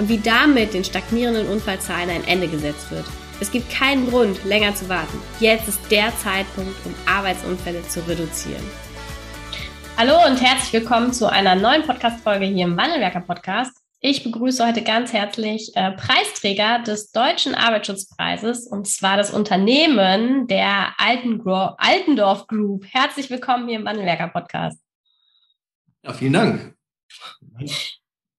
und wie damit den stagnierenden Unfallzahlen ein Ende gesetzt wird. Es gibt keinen Grund, länger zu warten. Jetzt ist der Zeitpunkt, um Arbeitsunfälle zu reduzieren. Hallo und herzlich willkommen zu einer neuen Podcast-Folge hier im Wandelwerker Podcast. Ich begrüße heute ganz herzlich äh, Preisträger des Deutschen Arbeitsschutzpreises und zwar das Unternehmen der Altengro Altendorf Group. Herzlich willkommen hier im Wandelwerker Podcast. Ja, vielen Dank.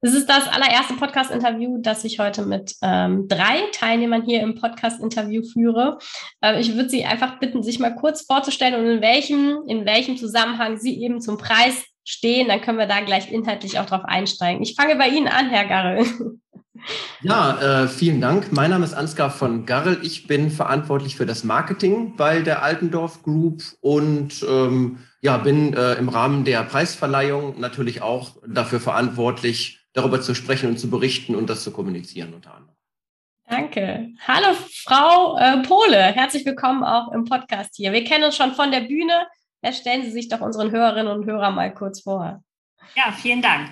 Es ist das allererste Podcast-Interview, das ich heute mit ähm, drei Teilnehmern hier im Podcast-Interview führe. Äh, ich würde Sie einfach bitten, sich mal kurz vorzustellen und in welchem, in welchem Zusammenhang Sie eben zum Preis stehen. Dann können wir da gleich inhaltlich auch drauf einsteigen. Ich fange bei Ihnen an, Herr Garrel. Ja, äh, vielen Dank. Mein Name ist Ansgar von Garrel. Ich bin verantwortlich für das Marketing bei der Altendorf Group und ähm, ja, bin äh, im Rahmen der Preisverleihung natürlich auch dafür verantwortlich, darüber zu sprechen und zu berichten und das zu kommunizieren unter anderem. Danke. Hallo, Frau äh, Pole. Herzlich willkommen auch im Podcast hier. Wir kennen uns schon von der Bühne. stellen Sie sich doch unseren Hörerinnen und Hörern mal kurz vor. Ja, vielen Dank.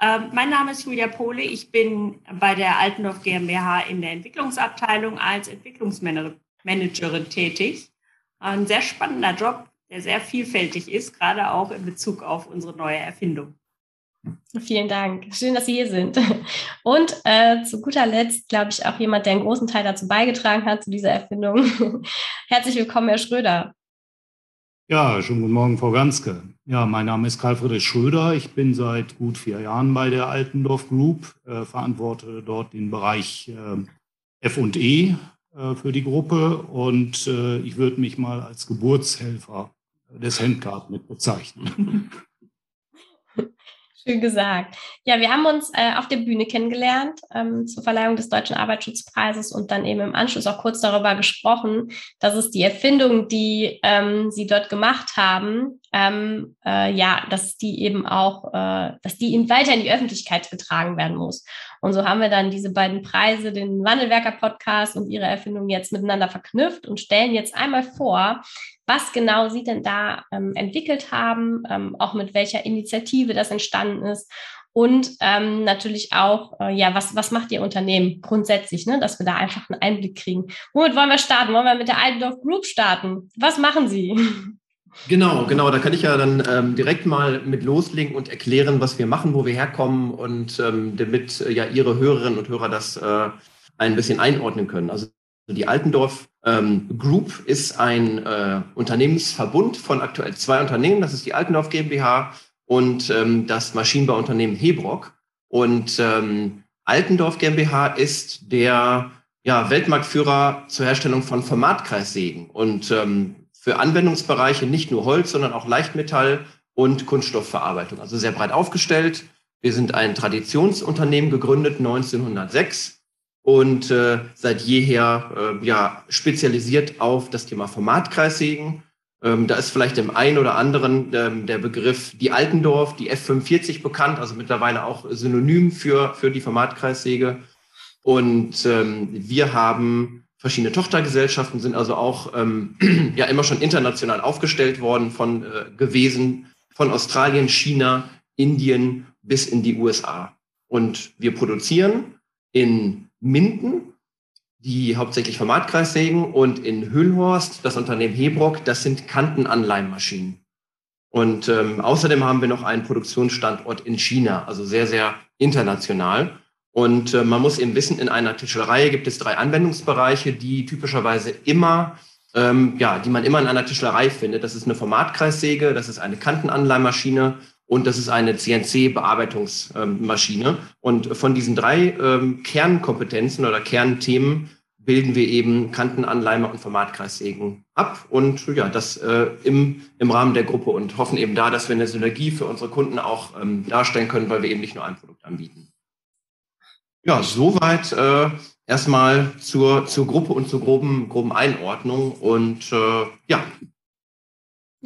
Ähm, mein Name ist Julia Pole. Ich bin bei der Altendorf GmbH in der Entwicklungsabteilung als Entwicklungsmanagerin tätig. Ein sehr spannender Job, der sehr vielfältig ist, gerade auch in Bezug auf unsere neue Erfindung. Vielen Dank. Schön, dass Sie hier sind. Und äh, zu guter Letzt, glaube ich, auch jemand, der einen großen Teil dazu beigetragen hat, zu dieser Erfindung. Herzlich willkommen, Herr Schröder. Ja, schönen guten Morgen, Frau Ganske. Ja, mein Name ist Karl Friedrich Schröder. Ich bin seit gut vier Jahren bei der Altendorf Group, äh, verantworte dort den Bereich äh, F&E äh, für die Gruppe und äh, ich würde mich mal als Geburtshelfer des Handcard mit bezeichnen. Schön gesagt. Ja, wir haben uns äh, auf der Bühne kennengelernt ähm, zur Verleihung des Deutschen Arbeitsschutzpreises und dann eben im Anschluss auch kurz darüber gesprochen, dass es die Erfindung, die ähm, Sie dort gemacht haben, ähm, äh, ja, dass die eben auch, äh, dass die in, weiter in die Öffentlichkeit getragen werden muss. Und so haben wir dann diese beiden Preise, den Wandelwerker-Podcast und ihre Erfindung jetzt miteinander verknüpft und stellen jetzt einmal vor, was genau Sie denn da ähm, entwickelt haben, ähm, auch mit welcher Initiative das entstanden ist und ähm, natürlich auch, äh, ja, was, was macht Ihr Unternehmen grundsätzlich, ne, dass wir da einfach einen Einblick kriegen. Womit wollen wir starten? Wollen wir mit der Altendorf Group starten? Was machen Sie? Genau, genau. Da kann ich ja dann ähm, direkt mal mit loslegen und erklären, was wir machen, wo wir herkommen und ähm, damit äh, ja Ihre Hörerinnen und Hörer das äh, ein bisschen einordnen können. Also die Altendorf ähm, Group ist ein äh, Unternehmensverbund von aktuell zwei Unternehmen. Das ist die Altendorf GmbH und ähm, das Maschinenbauunternehmen Hebrock. Und ähm, Altendorf GmbH ist der ja, Weltmarktführer zur Herstellung von Formatkreissägen und ähm, für Anwendungsbereiche nicht nur Holz, sondern auch Leichtmetall und Kunststoffverarbeitung. Also sehr breit aufgestellt. Wir sind ein Traditionsunternehmen gegründet 1906 und äh, seit jeher äh, ja spezialisiert auf das Thema Formatkreissägen. Ähm, da ist vielleicht dem einen oder anderen ähm, der Begriff die Altendorf, die F45 bekannt, also mittlerweile auch synonym für, für die Formatkreissäge. Und ähm, wir haben verschiedene Tochtergesellschaften, sind also auch ähm, ja immer schon international aufgestellt worden von äh, gewesen, von Australien, China, Indien bis in die USA. Und wir produzieren in Minden, die hauptsächlich Formatkreissägen und in Höhlhorst, das Unternehmen Hebrock, das sind Kantenanleihmaschinen. Und ähm, außerdem haben wir noch einen Produktionsstandort in China, also sehr, sehr international. Und äh, man muss eben wissen, in einer Tischlerei gibt es drei Anwendungsbereiche, die typischerweise immer, ähm, ja, die man immer in einer Tischlerei findet. Das ist eine Formatkreissäge, das ist eine Kantenanleihmaschine und das ist eine CNC-Bearbeitungsmaschine. Und von diesen drei ähm, Kernkompetenzen oder Kernthemen bilden wir eben Kantenanleimer und Formatkreissägen ab und ja, das äh, im, im Rahmen der Gruppe und hoffen eben da, dass wir eine Synergie für unsere Kunden auch ähm, darstellen können, weil wir eben nicht nur ein Produkt anbieten. Ja, soweit äh, erstmal zur, zur Gruppe und zur groben, groben Einordnung. Und äh, ja,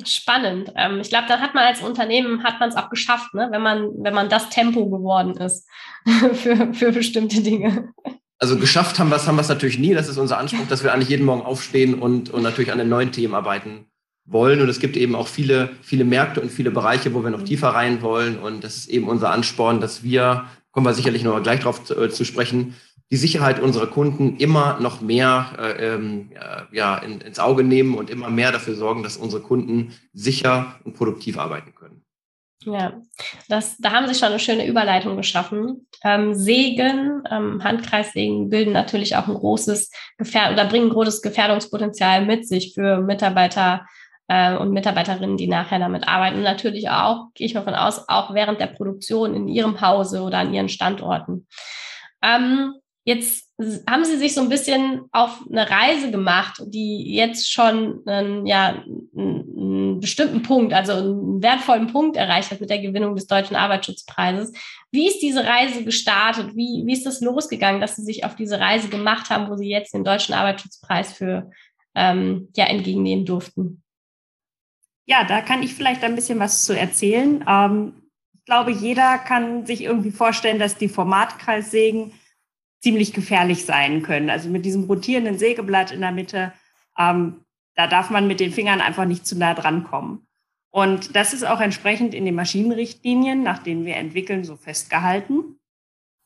Spannend. Ähm, ich glaube, dann hat man als Unternehmen hat man es auch geschafft, ne? wenn man wenn man das Tempo geworden ist für, für bestimmte Dinge. Also geschafft haben wir es haben wir es natürlich nie. Das ist unser Anspruch, dass wir eigentlich jeden Morgen aufstehen und und natürlich an den neuen Themen arbeiten wollen. Und es gibt eben auch viele viele Märkte und viele Bereiche, wo wir noch tiefer rein wollen. Und das ist eben unser Ansporn, dass wir kommen wir sicherlich noch gleich drauf zu, äh, zu sprechen, die Sicherheit unserer Kunden immer noch mehr äh, ähm, ja, in, ins Auge nehmen und immer mehr dafür sorgen, dass unsere Kunden sicher und produktiv arbeiten können. Ja, das, da haben Sie schon eine schöne Überleitung geschaffen. Ähm, Sägen, ähm, Handkreissägen bilden natürlich auch ein großes Gefährdung oder bringen ein großes Gefährdungspotenzial mit sich für Mitarbeiter äh, und Mitarbeiterinnen, die nachher damit arbeiten. Und natürlich auch, gehe ich mal von aus, auch während der Produktion in ihrem Hause oder an ihren Standorten. Ähm, Jetzt haben Sie sich so ein bisschen auf eine Reise gemacht, die jetzt schon einen, ja, einen bestimmten Punkt, also einen wertvollen Punkt erreicht hat mit der Gewinnung des Deutschen Arbeitsschutzpreises. Wie ist diese Reise gestartet? Wie, wie ist das losgegangen, dass Sie sich auf diese Reise gemacht haben, wo Sie jetzt den Deutschen Arbeitsschutzpreis für ähm, ja, entgegennehmen durften? Ja, da kann ich vielleicht ein bisschen was zu erzählen. Ähm, ich glaube, jeder kann sich irgendwie vorstellen, dass die Formatkreissägen ziemlich gefährlich sein können. Also mit diesem rotierenden Sägeblatt in der Mitte, ähm, da darf man mit den Fingern einfach nicht zu nah dran kommen. Und das ist auch entsprechend in den Maschinenrichtlinien, nach denen wir entwickeln, so festgehalten.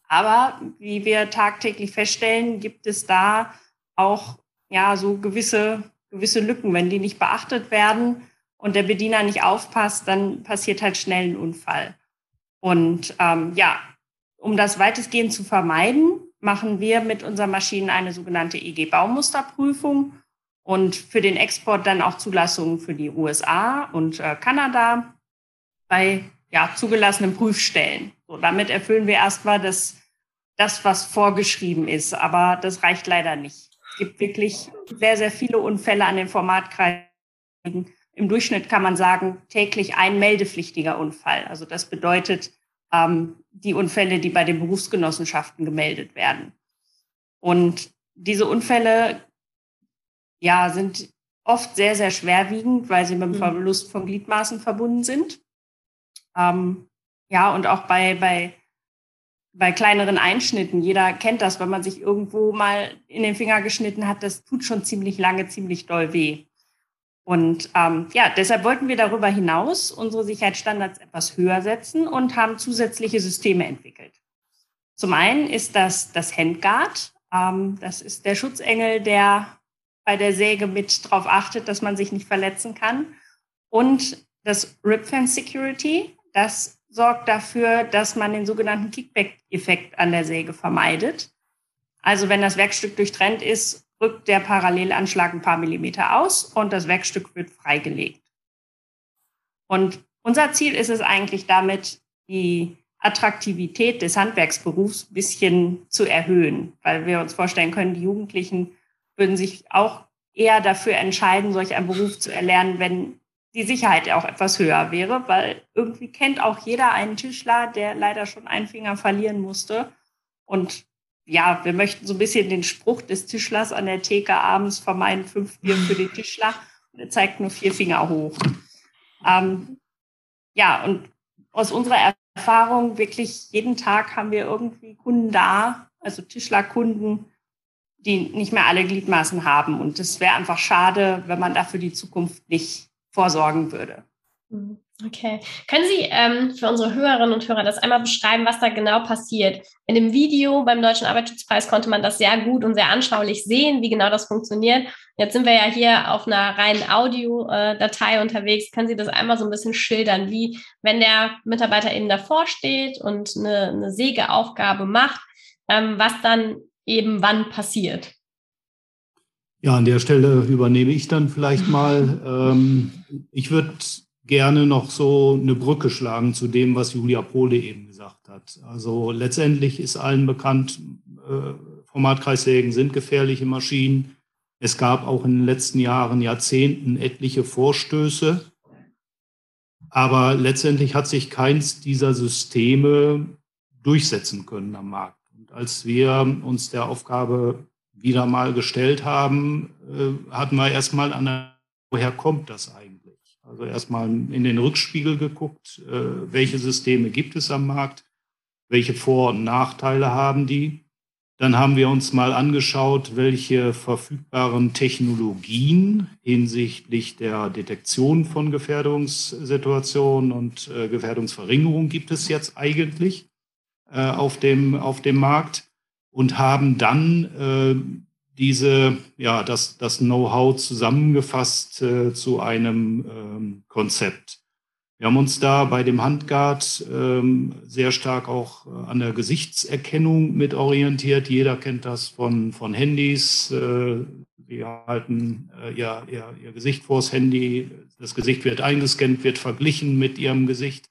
Aber wie wir tagtäglich feststellen, gibt es da auch ja so gewisse gewisse Lücken. Wenn die nicht beachtet werden und der Bediener nicht aufpasst, dann passiert halt schnell ein Unfall. Und ähm, ja, um das weitestgehend zu vermeiden, machen wir mit unseren Maschinen eine sogenannte EG-Baumusterprüfung und für den Export dann auch Zulassungen für die USA und äh, Kanada bei ja, zugelassenen Prüfstellen. So, damit erfüllen wir erstmal das, das, was vorgeschrieben ist, aber das reicht leider nicht. Es gibt wirklich sehr, sehr viele Unfälle an den Formatkreisen. Im Durchschnitt kann man sagen, täglich ein meldepflichtiger Unfall. Also das bedeutet, ähm, die Unfälle, die bei den Berufsgenossenschaften gemeldet werden. Und diese Unfälle, ja, sind oft sehr, sehr schwerwiegend, weil sie mit dem mhm. Verlust von Gliedmaßen verbunden sind. Ähm, ja, und auch bei, bei, bei kleineren Einschnitten. Jeder kennt das, wenn man sich irgendwo mal in den Finger geschnitten hat. Das tut schon ziemlich lange, ziemlich doll weh. Und ähm, ja, deshalb wollten wir darüber hinaus unsere Sicherheitsstandards etwas höher setzen und haben zusätzliche Systeme entwickelt. Zum einen ist das das Handguard. Ähm, das ist der Schutzengel, der bei der Säge mit darauf achtet, dass man sich nicht verletzen kann. Und das Rip Security, das sorgt dafür, dass man den sogenannten Kickback-Effekt an der Säge vermeidet. Also wenn das Werkstück durchtrennt ist, rückt der Parallelanschlag ein paar Millimeter aus und das Werkstück wird freigelegt. Und unser Ziel ist es eigentlich damit, die Attraktivität des Handwerksberufs ein bisschen zu erhöhen, weil wir uns vorstellen können, die Jugendlichen würden sich auch eher dafür entscheiden, solch einen Beruf zu erlernen, wenn die Sicherheit auch etwas höher wäre, weil irgendwie kennt auch jeder einen Tischler, der leider schon einen Finger verlieren musste. Und ja, wir möchten so ein bisschen den Spruch des Tischlers an der Theke abends vermeiden, fünf Bier für den Tischler. Und er zeigt nur vier Finger hoch. Ähm, ja, und aus unserer Erfahrung wirklich jeden Tag haben wir irgendwie Kunden da, also Tischlerkunden, die nicht mehr alle Gliedmaßen haben. Und es wäre einfach schade, wenn man dafür die Zukunft nicht vorsorgen würde. Mhm. Okay. Können Sie ähm, für unsere Hörerinnen und Hörer das einmal beschreiben, was da genau passiert? In dem Video beim Deutschen Arbeitsschutzpreis konnte man das sehr gut und sehr anschaulich sehen, wie genau das funktioniert. Jetzt sind wir ja hier auf einer reinen Audiodatei unterwegs. Können Sie das einmal so ein bisschen schildern, wie, wenn der Mitarbeiter Ihnen davor steht und eine, eine Sägeaufgabe macht, ähm, was dann eben wann passiert? Ja, an der Stelle übernehme ich dann vielleicht mal. Ähm, ich würde gerne noch so eine Brücke schlagen zu dem, was Julia Pohle eben gesagt hat. Also letztendlich ist allen bekannt, äh, Formatkreissägen sind gefährliche Maschinen. Es gab auch in den letzten Jahren, Jahrzehnten etliche Vorstöße. Aber letztendlich hat sich keins dieser Systeme durchsetzen können am Markt. Und als wir uns der Aufgabe wieder mal gestellt haben, äh, hatten wir erstmal an, woher kommt das eigentlich? Also erstmal in den Rückspiegel geguckt, äh, welche Systeme gibt es am Markt, welche Vor- und Nachteile haben die. Dann haben wir uns mal angeschaut, welche verfügbaren Technologien hinsichtlich der Detektion von Gefährdungssituationen und äh, Gefährdungsverringerung gibt es jetzt eigentlich äh, auf, dem, auf dem Markt und haben dann diese, ja, das, das Know-how zusammengefasst äh, zu einem ähm, Konzept. Wir haben uns da bei dem Handguard ähm, sehr stark auch äh, an der Gesichtserkennung mit orientiert. Jeder kennt das von, von Handys. Äh, halten äh, ihr, ihr, ihr Gesicht vors Handy. Das Gesicht wird eingescannt, wird verglichen mit ihrem Gesicht.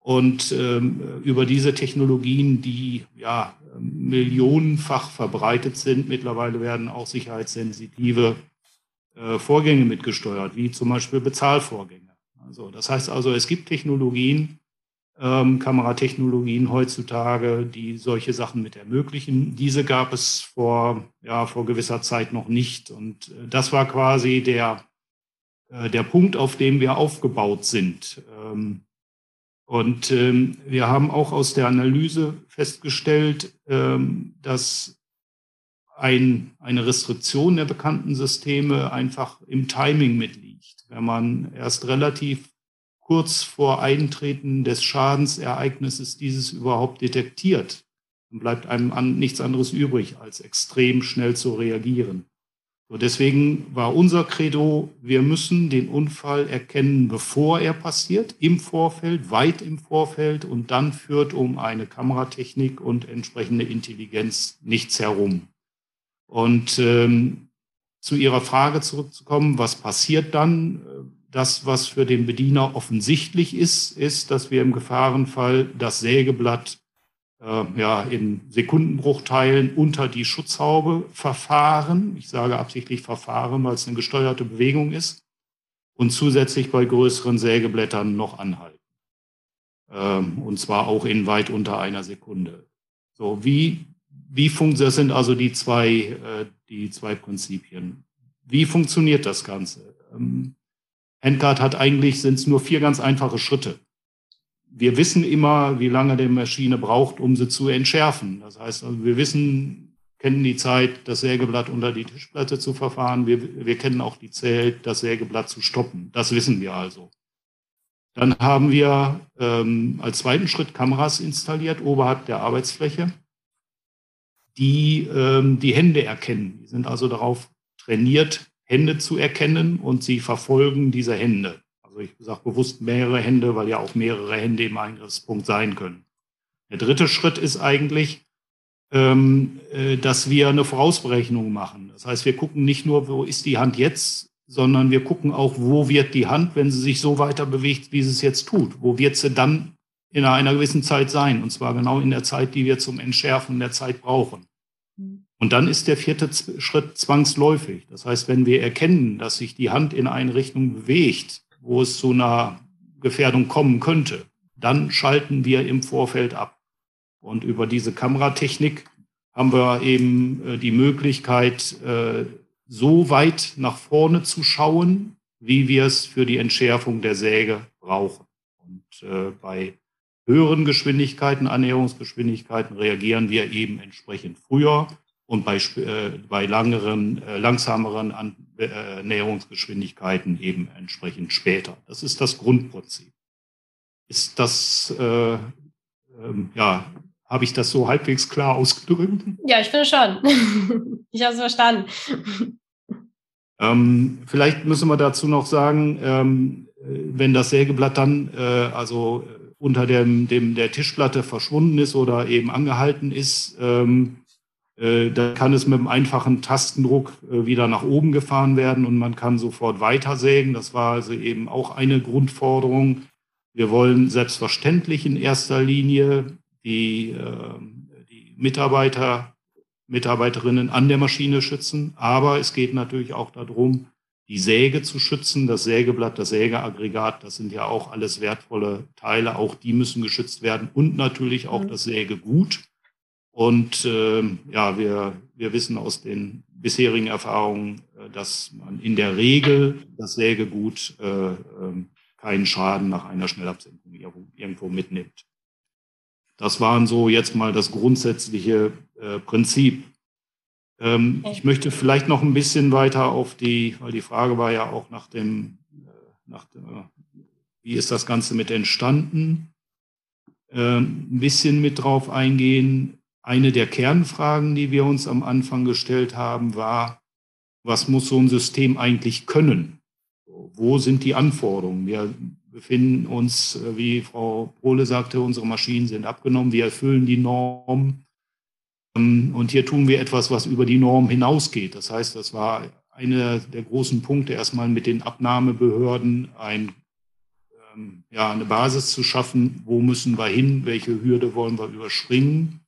Und ähm, über diese Technologien, die ja millionenfach verbreitet sind, mittlerweile werden auch sicherheitssensitive äh, Vorgänge mitgesteuert, wie zum Beispiel Bezahlvorgänge. Also, das heißt also, es gibt Technologien, ähm, Kameratechnologien heutzutage, die solche Sachen mit ermöglichen. Diese gab es vor, ja, vor gewisser Zeit noch nicht. Und äh, das war quasi der, äh, der Punkt, auf dem wir aufgebaut sind. Ähm, und ähm, wir haben auch aus der Analyse festgestellt, ähm, dass ein, eine Restriktion der bekannten Systeme einfach im Timing mitliegt wenn man erst relativ kurz vor Eintreten des Schadensereignisses dieses überhaupt detektiert, dann bleibt einem an, nichts anderes übrig, als extrem schnell zu reagieren. So deswegen war unser Credo, wir müssen den Unfall erkennen, bevor er passiert, im Vorfeld, weit im Vorfeld, und dann führt um eine Kameratechnik und entsprechende Intelligenz nichts herum. Und ähm, zu Ihrer Frage zurückzukommen, was passiert dann? Das, was für den Bediener offensichtlich ist, ist, dass wir im Gefahrenfall das Sägeblatt äh, ja, in Sekundenbruchteilen unter die Schutzhaube verfahren. Ich sage absichtlich verfahren, weil es eine gesteuerte Bewegung ist. Und zusätzlich bei größeren Sägeblättern noch anhalten. Ähm, und zwar auch in weit unter einer Sekunde. So, wie wie funktioniert, das sind also die zwei, äh, die zwei Prinzipien. Wie funktioniert das Ganze? Ähm, Handguard hat eigentlich, sind es nur vier ganz einfache Schritte. Wir wissen immer, wie lange die Maschine braucht, um sie zu entschärfen. Das heißt, also wir wissen, kennen die Zeit, das Sägeblatt unter die Tischplatte zu verfahren. Wir, wir kennen auch die Zeit, das Sägeblatt zu stoppen. Das wissen wir also. Dann haben wir ähm, als zweiten Schritt Kameras installiert oberhalb der Arbeitsfläche die ähm, die Hände erkennen. Die sind also darauf trainiert, Hände zu erkennen und sie verfolgen diese Hände. Also ich sage bewusst mehrere Hände, weil ja auch mehrere Hände im Eingriffspunkt sein können. Der dritte Schritt ist eigentlich, ähm, äh, dass wir eine Vorausberechnung machen. Das heißt, wir gucken nicht nur, wo ist die Hand jetzt, sondern wir gucken auch, wo wird die Hand, wenn sie sich so weiter bewegt, wie sie es jetzt tut. Wo wird sie dann in einer gewissen Zeit sein. Und zwar genau in der Zeit, die wir zum Entschärfen der Zeit brauchen. Und dann ist der vierte Schritt zwangsläufig. Das heißt, wenn wir erkennen, dass sich die Hand in eine Richtung bewegt, wo es zu einer Gefährdung kommen könnte, dann schalten wir im Vorfeld ab. Und über diese Kameratechnik haben wir eben äh, die Möglichkeit, äh, so weit nach vorne zu schauen, wie wir es für die Entschärfung der Säge brauchen. Und äh, bei höheren Geschwindigkeiten, Annäherungsgeschwindigkeiten reagieren wir eben entsprechend früher und bei, bei langeren, äh, langsameren Annäherungsgeschwindigkeiten eben entsprechend später. Das ist das Grundprinzip. Ist das, äh, ähm, ja, habe ich das so halbwegs klar ausgedrückt? Ja, ich finde schon. ich habe es verstanden. Ähm, vielleicht müssen wir dazu noch sagen, ähm, wenn das Sägeblatt dann, äh, also unter dem, dem der Tischplatte verschwunden ist oder eben angehalten ist, ähm, äh, da kann es mit einem einfachen Tastendruck äh, wieder nach oben gefahren werden und man kann sofort weitersägen. Das war also eben auch eine Grundforderung. Wir wollen selbstverständlich in erster Linie die, äh, die Mitarbeiter, Mitarbeiterinnen an der Maschine schützen, aber es geht natürlich auch darum, die Säge zu schützen, das Sägeblatt, das Sägeaggregat, das sind ja auch alles wertvolle Teile, auch die müssen geschützt werden und natürlich auch mhm. das Sägegut. Und äh, ja, wir, wir wissen aus den bisherigen Erfahrungen, äh, dass man in der Regel das Sägegut äh, äh, keinen Schaden nach einer Schnellabsenkung irgendwo mitnimmt. Das waren so jetzt mal das grundsätzliche äh, Prinzip. Ähm, ich möchte vielleicht noch ein bisschen weiter auf die, weil die Frage war ja auch nach dem, äh, nach dem wie ist das Ganze mit entstanden, äh, ein bisschen mit drauf eingehen. Eine der Kernfragen, die wir uns am Anfang gestellt haben, war, was muss so ein System eigentlich können? Wo sind die Anforderungen? Wir befinden uns, äh, wie Frau Pohle sagte, unsere Maschinen sind abgenommen, wir erfüllen die Norm. Ähm, und hier tun wir etwas, was über die Norm hinausgeht. Das heißt, das war einer der großen Punkte, erstmal mit den Abnahmebehörden ein ähm, ja, eine Basis zu schaffen, wo müssen wir hin, welche Hürde wollen wir überspringen.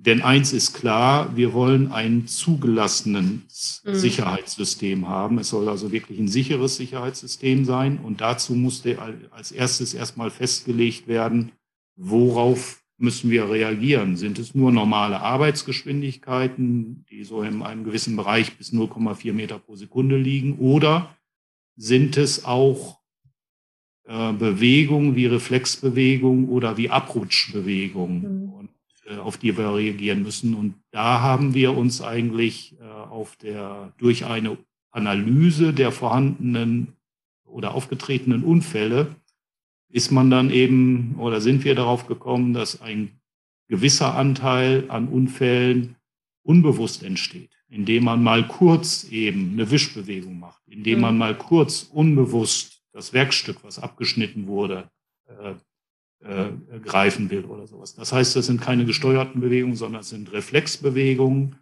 Denn eins ist klar, wir wollen ein zugelassenes mhm. Sicherheitssystem haben. Es soll also wirklich ein sicheres Sicherheitssystem sein. Und dazu musste als erstes erstmal festgelegt werden, worauf müssen wir reagieren? Sind es nur normale Arbeitsgeschwindigkeiten, die so in einem gewissen Bereich bis 0,4 Meter pro Sekunde liegen? Oder sind es auch äh, Bewegung wie Reflexbewegung oder wie Abrutschbewegung, mhm. Äh, auf die wir reagieren müssen. Und da haben wir uns eigentlich äh, auf der, durch eine Analyse der vorhandenen oder aufgetretenen Unfälle ist man dann eben oder sind wir darauf gekommen, dass ein gewisser Anteil an Unfällen unbewusst entsteht, indem man mal kurz eben eine Wischbewegung macht, indem mhm. man mal kurz unbewusst das Werkstück, was abgeschnitten wurde, äh, greifen will oder sowas. Das heißt, das sind keine gesteuerten Bewegungen, sondern es sind Reflexbewegungen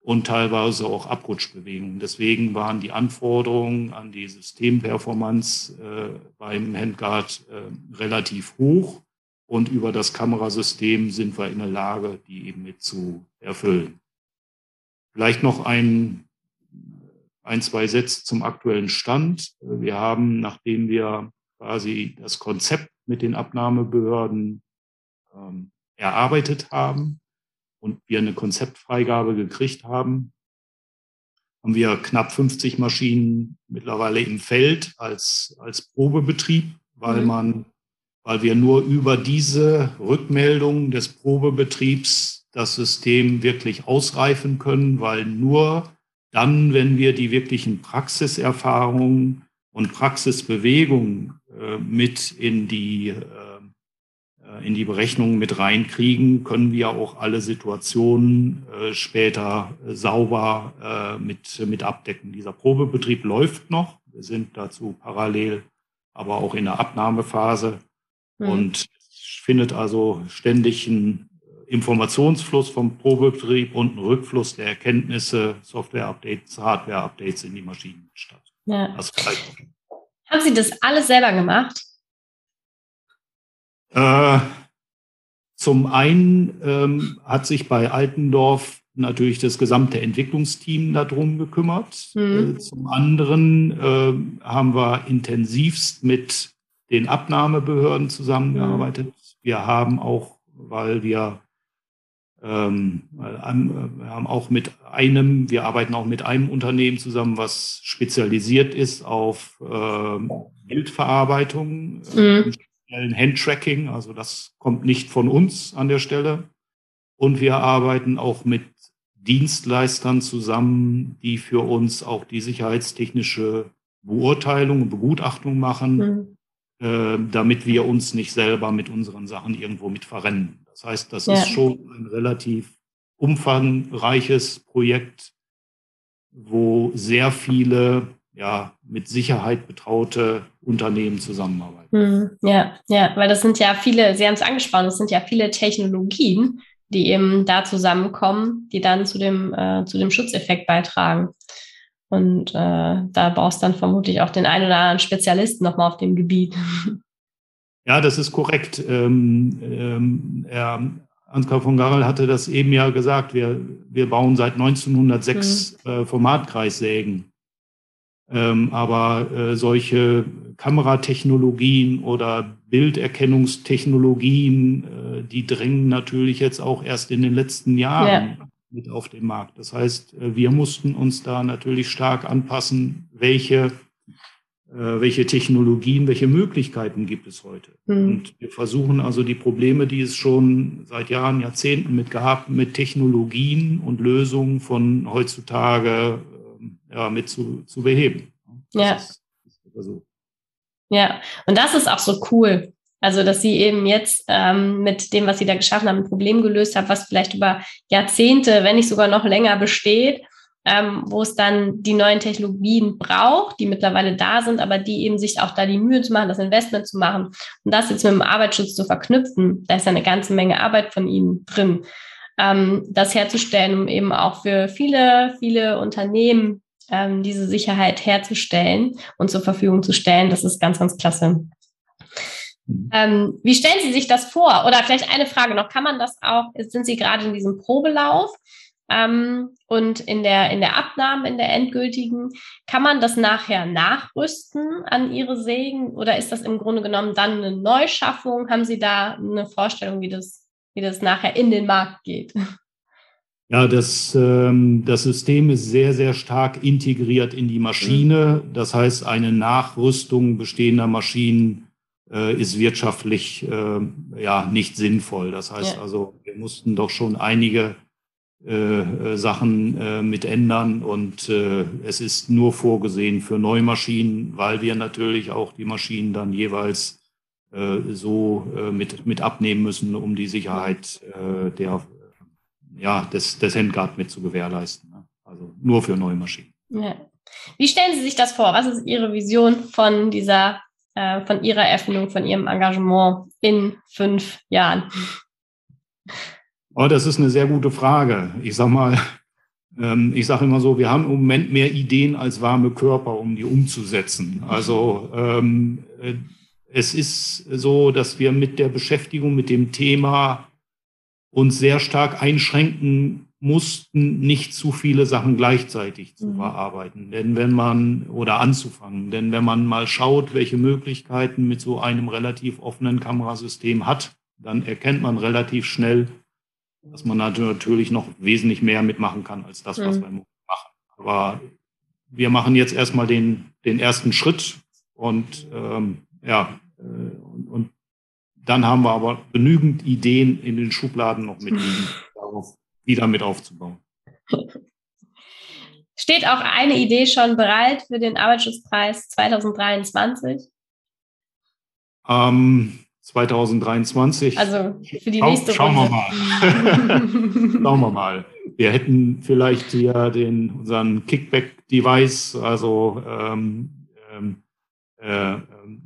und teilweise auch Abrutschbewegungen. Deswegen waren die Anforderungen an die Systemperformance äh, beim Handguard äh, relativ hoch und über das Kamerasystem sind wir in der Lage, die eben mit zu erfüllen. Vielleicht noch ein ein, zwei Sätze zum aktuellen Stand. Wir haben, nachdem wir quasi das Konzept mit den Abnahmebehörden ähm, erarbeitet haben und wir eine Konzeptfreigabe gekriegt haben, haben wir knapp 50 Maschinen mittlerweile im Feld als, als Probebetrieb, weil mhm. man, weil wir nur über diese Rückmeldung des Probebetriebs das System wirklich ausreifen können, weil nur dann, wenn wir die wirklichen Praxiserfahrungen und Praxisbewegungen mit in die, äh, in die Berechnungen mit reinkriegen, können wir auch alle Situationen äh, später sauber äh, mit, mit abdecken. Dieser Probebetrieb läuft noch. Wir sind dazu parallel aber auch in der Abnahmephase mhm. und findet also ständig ein Informationsfluss vom Probebetrieb und ein Rückfluss der Erkenntnisse, Software-Updates, Hardware-Updates in die Maschinen statt. Ja. Also Haben Sie das alles selber gemacht? Äh, zum einen ähm, hat sich bei Altendorf natürlich das gesamte Entwicklungsteam darum gekümmert. Mhm. Äh, zum anderen äh, haben wir intensivst mit den Abnahmebehörden zusammengearbeitet. Mhm. Wir haben auch, weil wir ähm, äh, wir haben auch mit einem, wir arbeiten auch mit einem Unternehmen zusammen, was spezialisiert ist auf äh, Bildverarbeitung, mhm. äh, Handtracking. Also das kommt nicht von uns an der Stelle. Und wir arbeiten auch mit Dienstleistern zusammen, die für uns auch die sicherheitstechnische Beurteilung und Begutachtung machen, mhm. äh, damit wir uns nicht selber mit unseren Sachen irgendwo mit verrennen. Das heißt, das ja. ist schon ein relativ umfangreiches Projekt, wo sehr viele ja, mit Sicherheit betraute Unternehmen zusammenarbeiten. Hm, ja, ja, weil das sind ja viele, Sie haben es angesprochen, das sind ja viele Technologien, die eben da zusammenkommen, die dann zu dem, äh, zu dem Schutzeffekt beitragen. Und äh, da brauchst du dann vermutlich auch den einen oder anderen Spezialisten nochmal auf dem Gebiet. Ja, das ist korrekt. Ähm, ähm, Herr Ansgar von Garrel hatte das eben ja gesagt. Wir, wir bauen seit 1906 mhm. äh, Formatkreissägen. Ähm, aber äh, solche Kameratechnologien oder Bilderkennungstechnologien, äh, die drängen natürlich jetzt auch erst in den letzten Jahren ja. mit auf den Markt. Das heißt, äh, wir mussten uns da natürlich stark anpassen, welche welche Technologien, welche Möglichkeiten gibt es heute. Mhm. Und wir versuchen also die Probleme, die es schon seit Jahren, Jahrzehnten mit gehabt, mit Technologien und Lösungen von heutzutage ähm, ja, mit zu, zu beheben. Das ja. Ist, ist ja, und das ist auch so cool. Also, dass sie eben jetzt ähm, mit dem, was sie da geschaffen haben, ein Problem gelöst haben, was vielleicht über Jahrzehnte, wenn nicht sogar noch länger besteht ähm, wo es dann die neuen Technologien braucht, die mittlerweile da sind, aber die eben sich auch da die Mühe zu machen, das Investment zu machen und das jetzt mit dem Arbeitsschutz zu verknüpfen. Da ist ja eine ganze Menge Arbeit von ihnen drin, ähm, das herzustellen, um eben auch für viele, viele Unternehmen ähm, diese Sicherheit herzustellen und zur Verfügung zu stellen. Das ist ganz, ganz klasse. Mhm. Ähm, wie stellen Sie sich das vor? Oder vielleicht eine Frage noch, kann man das auch, sind Sie gerade in diesem Probelauf? Ähm, und in der, in der Abnahme, in der endgültigen, kann man das nachher nachrüsten an Ihre Sägen oder ist das im Grunde genommen dann eine Neuschaffung? Haben Sie da eine Vorstellung, wie das, wie das nachher in den Markt geht? Ja, das, ähm, das System ist sehr, sehr stark integriert in die Maschine. Das heißt, eine Nachrüstung bestehender Maschinen äh, ist wirtschaftlich äh, ja nicht sinnvoll. Das heißt ja. also, wir mussten doch schon einige äh, äh, Sachen äh, mit ändern und äh, es ist nur vorgesehen für Neumaschinen, weil wir natürlich auch die Maschinen dann jeweils äh, so äh, mit, mit abnehmen müssen, um die Sicherheit der, ja, des, des Handguard mit zu gewährleisten. Ne? Also nur für Neumaschinen. Ja. Wie stellen Sie sich das vor? Was ist Ihre Vision von dieser, von Ihrer Erfindung, von Ihrem Engagement in fünf Jahren? Oh, das ist eine sehr gute Frage. Ich sag mal, ähm, ich sage immer so, wir haben im Moment mehr Ideen als warme Körper, um die umzusetzen. Also ähm, äh, es ist so, dass wir mit der Beschäftigung mit dem Thema uns sehr stark einschränken mussten, nicht zu viele Sachen gleichzeitig zu mhm. bearbeiten. Denn wenn man, oder anzufangen, denn wenn man mal schaut, welche Möglichkeiten mit so einem relativ offenen Kamerasystem hat, dann erkennt man relativ schnell, dass man natürlich noch wesentlich mehr mitmachen kann als das, was mhm. wir machen. Aber wir machen jetzt erstmal den, den ersten Schritt und ähm, ja, äh, und, und, dann haben wir aber genügend Ideen in den Schubladen noch mit, darauf wieder mit aufzubauen. Steht auch eine Idee schon bereit für den Arbeitsschutzpreis 2023? Ähm, 2023. Also für die nächste Schauen wir mal. schauen wir mal. Wir hätten vielleicht hier den, unseren Kickback-Device, also ähm, ähm, äh,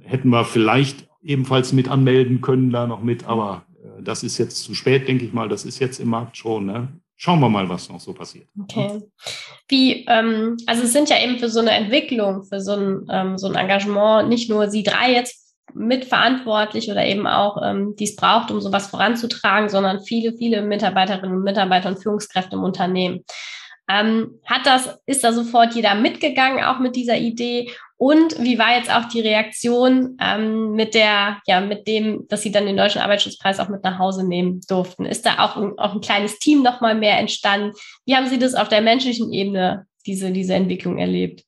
hätten wir vielleicht ebenfalls mit anmelden können, da noch mit, aber äh, das ist jetzt zu spät, denke ich mal. Das ist jetzt im Markt schon. Ne? Schauen wir mal, was noch so passiert. Okay. Wie, ähm, also es sind ja eben für so eine Entwicklung, für so ein, ähm, so ein Engagement nicht nur Sie drei jetzt mitverantwortlich oder eben auch, ähm, die es braucht, um sowas voranzutragen, sondern viele, viele Mitarbeiterinnen und Mitarbeiter und Führungskräfte im Unternehmen. Ähm, hat das, ist da sofort jeder mitgegangen, auch mit dieser Idee? Und wie war jetzt auch die Reaktion ähm, mit der, ja, mit dem, dass Sie dann den Deutschen Arbeitsschutzpreis auch mit nach Hause nehmen durften? Ist da auch ein, auch ein kleines Team nochmal mehr entstanden? Wie haben Sie das auf der menschlichen Ebene, diese, diese Entwicklung erlebt?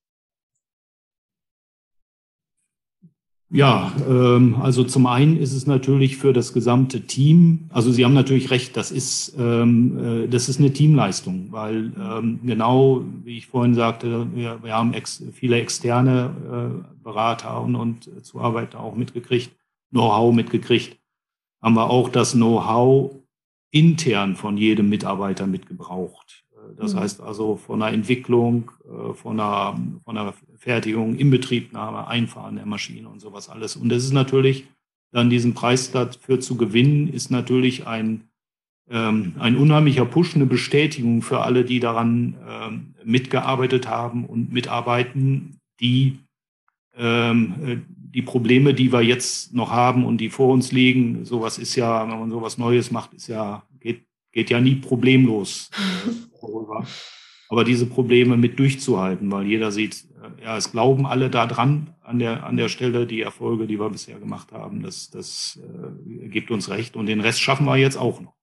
Ja, ähm, also zum einen ist es natürlich für das gesamte Team, also Sie haben natürlich recht, das ist, ähm, äh, das ist eine Teamleistung, weil ähm, genau, wie ich vorhin sagte, wir, wir haben ex, viele externe äh, Berater und, und Zuarbeiter auch mitgekriegt, Know-how mitgekriegt, haben wir auch das Know-how intern von jedem Mitarbeiter mitgebraucht. Das mhm. heißt also von der Entwicklung, äh, von der, von der Fertigung, Inbetriebnahme, Einfahren der Maschine und sowas alles. Und das ist natürlich dann diesen Preis dafür zu gewinnen, ist natürlich ein, ähm, ein unheimlicher Push, eine Bestätigung für alle, die daran ähm, mitgearbeitet haben und mitarbeiten, die ähm, äh, die Probleme, die wir jetzt noch haben und die vor uns liegen, sowas ist ja, wenn man sowas Neues macht, ist ja, geht, ja nie problemlos. Äh, Aber diese Probleme mit durchzuhalten, weil jeder sieht, äh, ja, es glauben alle daran an der, an der Stelle, die Erfolge, die wir bisher gemacht haben, das, das äh, gibt uns recht. Und den Rest schaffen wir jetzt auch noch.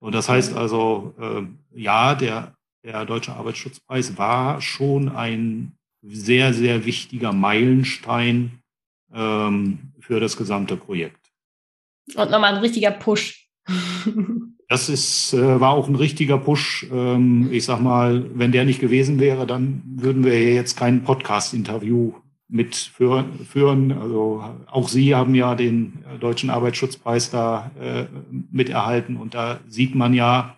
Und das heißt also, äh, ja, der, der Deutsche Arbeitsschutzpreis war schon ein sehr, sehr wichtiger Meilenstein ähm, für das gesamte Projekt. Und nochmal ein richtiger Push. Das ist, äh, war auch ein richtiger Push. Ähm, ich sag mal, wenn der nicht gewesen wäre, dann würden wir jetzt kein Podcast-Interview mitführen. Also auch Sie haben ja den Deutschen Arbeitsschutzpreis da äh, miterhalten und da sieht man ja,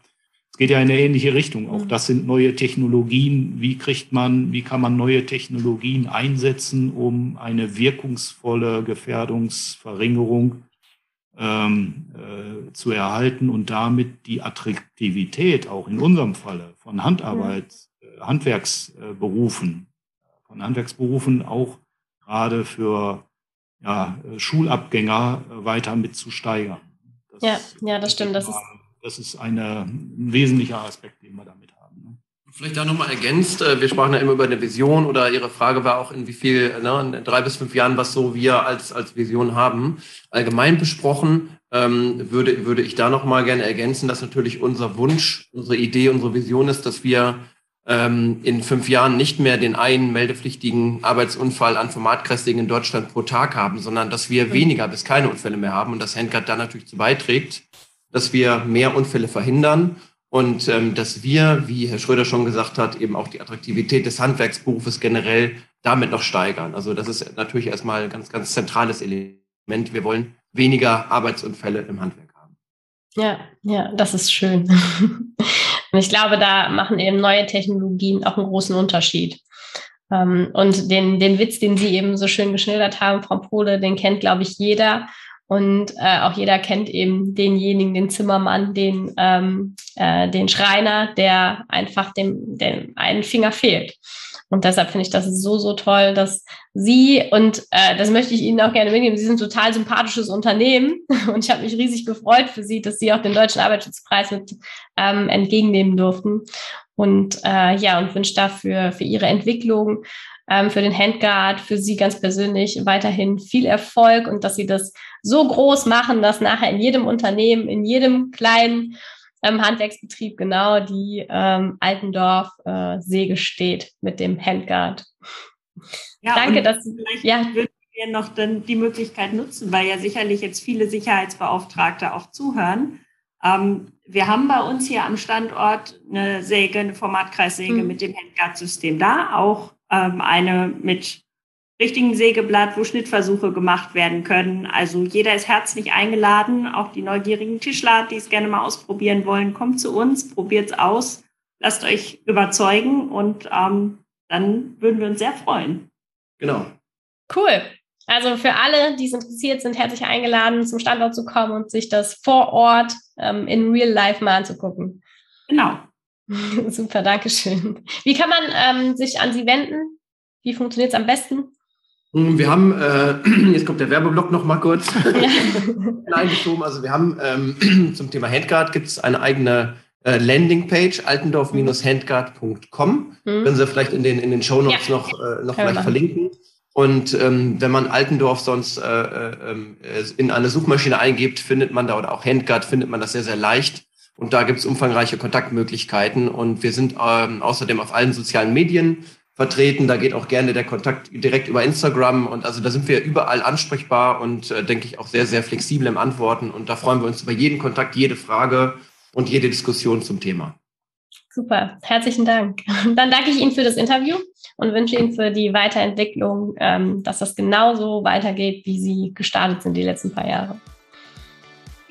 es geht ja in eine ähnliche Richtung. Auch mhm. das sind neue Technologien. Wie kriegt man, wie kann man neue Technologien einsetzen, um eine wirkungsvolle Gefährdungsverringerung ähm, äh, zu erhalten und damit die Attraktivität auch in unserem Falle von Handarbeit, äh, Handwerksberufen, von Handwerksberufen auch gerade für ja, Schulabgänger äh, weiter mit zu steigern. Das ja, ja, das stimmt. Das ist, das ist eine, ein wesentlicher Aspekt, den wir damit Vielleicht da nochmal ergänzt, äh, wir sprachen ja immer über eine Vision oder Ihre Frage war auch, in wie viel, ne, in drei bis fünf Jahren, was so wir als, als Vision haben. Allgemein besprochen ähm, würde, würde ich da nochmal gerne ergänzen, dass natürlich unser Wunsch, unsere Idee, unsere Vision ist, dass wir ähm, in fünf Jahren nicht mehr den einen meldepflichtigen Arbeitsunfall an Formatkräftigen in Deutschland pro Tag haben, sondern dass wir mhm. weniger bis keine Unfälle mehr haben und das Handguard da natürlich zu beiträgt, dass wir mehr Unfälle verhindern und ähm, dass wir, wie Herr Schröder schon gesagt hat, eben auch die Attraktivität des Handwerksberufes generell damit noch steigern. Also das ist natürlich erstmal ein ganz, ganz zentrales Element. Wir wollen weniger Arbeitsunfälle im Handwerk haben. Ja, ja, das ist schön. Und ich glaube, da machen eben neue Technologien auch einen großen Unterschied. Ähm, und den, den Witz, den Sie eben so schön geschildert haben, Frau Pohle, den kennt, glaube ich, jeder. Und äh, auch jeder kennt eben denjenigen, den Zimmermann, den, ähm, äh, den Schreiner, der einfach dem, dem einen Finger fehlt. Und deshalb finde ich das so, so toll, dass Sie, und äh, das möchte ich Ihnen auch gerne mitgeben, Sie sind ein total sympathisches Unternehmen. Und ich habe mich riesig gefreut für Sie, dass Sie auch den Deutschen Arbeitsschutzpreis mit ähm, entgegennehmen durften. Und äh, ja, und wünsche dafür für Ihre Entwicklung, für den Handguard, für Sie ganz persönlich weiterhin viel Erfolg und dass Sie das so groß machen, dass nachher in jedem Unternehmen, in jedem kleinen ähm, Handwerksbetrieb genau die ähm, Altendorf äh, Säge steht mit dem Handguard. Ja, Danke, dass vielleicht ja. würden wir noch dann die Möglichkeit nutzen, weil ja sicherlich jetzt viele Sicherheitsbeauftragte auch zuhören. Ähm, wir haben bei uns hier am Standort eine Säge, eine Formatkreissäge hm. mit dem Handguard-System da, auch ähm, eine mit richtigen Sägeblatt, wo Schnittversuche gemacht werden können. Also jeder ist herzlich eingeladen, auch die neugierigen Tischler, die es gerne mal ausprobieren wollen, kommt zu uns, probiert es aus, lasst euch überzeugen und ähm, dann würden wir uns sehr freuen. Genau. Cool. Also für alle, die es interessiert sind, herzlich eingeladen, zum Standort zu kommen und sich das vor Ort ähm, in Real Life mal anzugucken. Genau. Super, danke schön. Wie kann man ähm, sich an Sie wenden? Wie funktioniert es am besten? Wir haben, äh, jetzt kommt der Werbeblock noch mal kurz eingeschoben. Also wir haben ähm, zum Thema Handguard gibt es eine eigene äh, Landingpage, altendorf-handguard.com. Mhm. Können Sie vielleicht in den, in den Shownotes ja. noch, äh, noch vielleicht verlinken. Und ähm, wenn man Altendorf sonst äh, äh, ähm, in eine Suchmaschine eingibt, findet man da oder auch Handguard findet man das sehr, sehr leicht. Und da gibt es umfangreiche Kontaktmöglichkeiten. Und wir sind ähm, außerdem auf allen sozialen Medien vertreten. Da geht auch gerne der Kontakt direkt über Instagram. Und also da sind wir überall ansprechbar und äh, denke ich auch sehr, sehr flexibel im Antworten. Und da freuen wir uns über jeden Kontakt, jede Frage und jede Diskussion zum Thema. Super, herzlichen Dank. Dann danke ich Ihnen für das Interview und wünsche Ihnen für die Weiterentwicklung, ähm, dass das genauso weitergeht, wie Sie gestartet sind die letzten paar Jahre.